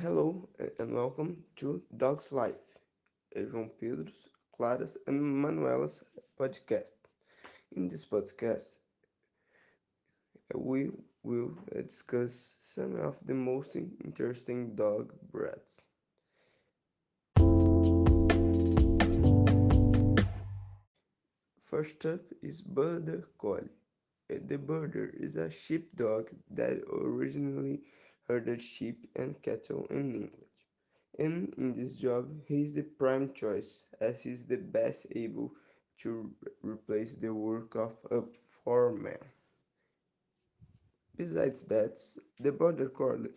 Hello and welcome to Dog's Life, João Pedro's, Clara's, and Manuela's podcast. In this podcast, we will uh, discuss some of the most interesting dog breeds. First up is Border Collie. Uh, the Border is a sheepdog that originally herded sheep and cattle in England. And in this job, he is the prime choice as he is the best able to replace the work of a foreman. Besides that, the Border Collie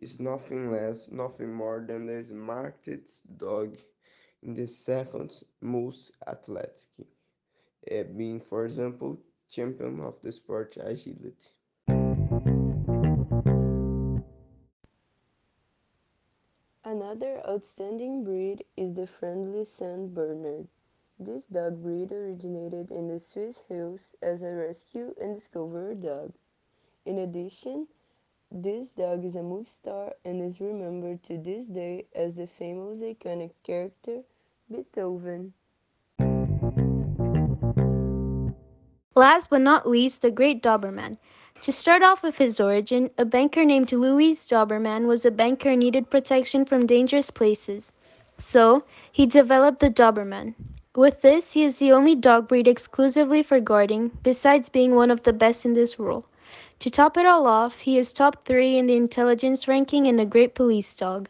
is nothing less, nothing more than the smartest dog in the second most athletic, uh, being, for example, champion of the sport agility. Another outstanding breed is the friendly Saint Bernard. This dog breed originated in the Swiss hills as a rescue and discovery dog. In addition, this dog is a movie star and is remembered to this day as the famous iconic character Beethoven. Last but not least, the Great Doberman. To start off with his origin, a banker named Louis Doberman was a banker needed protection from dangerous places. So, he developed the Doberman. With this, he is the only dog breed exclusively for guarding, besides being one of the best in this world. To top it all off, he is top 3 in the intelligence ranking and a great police dog.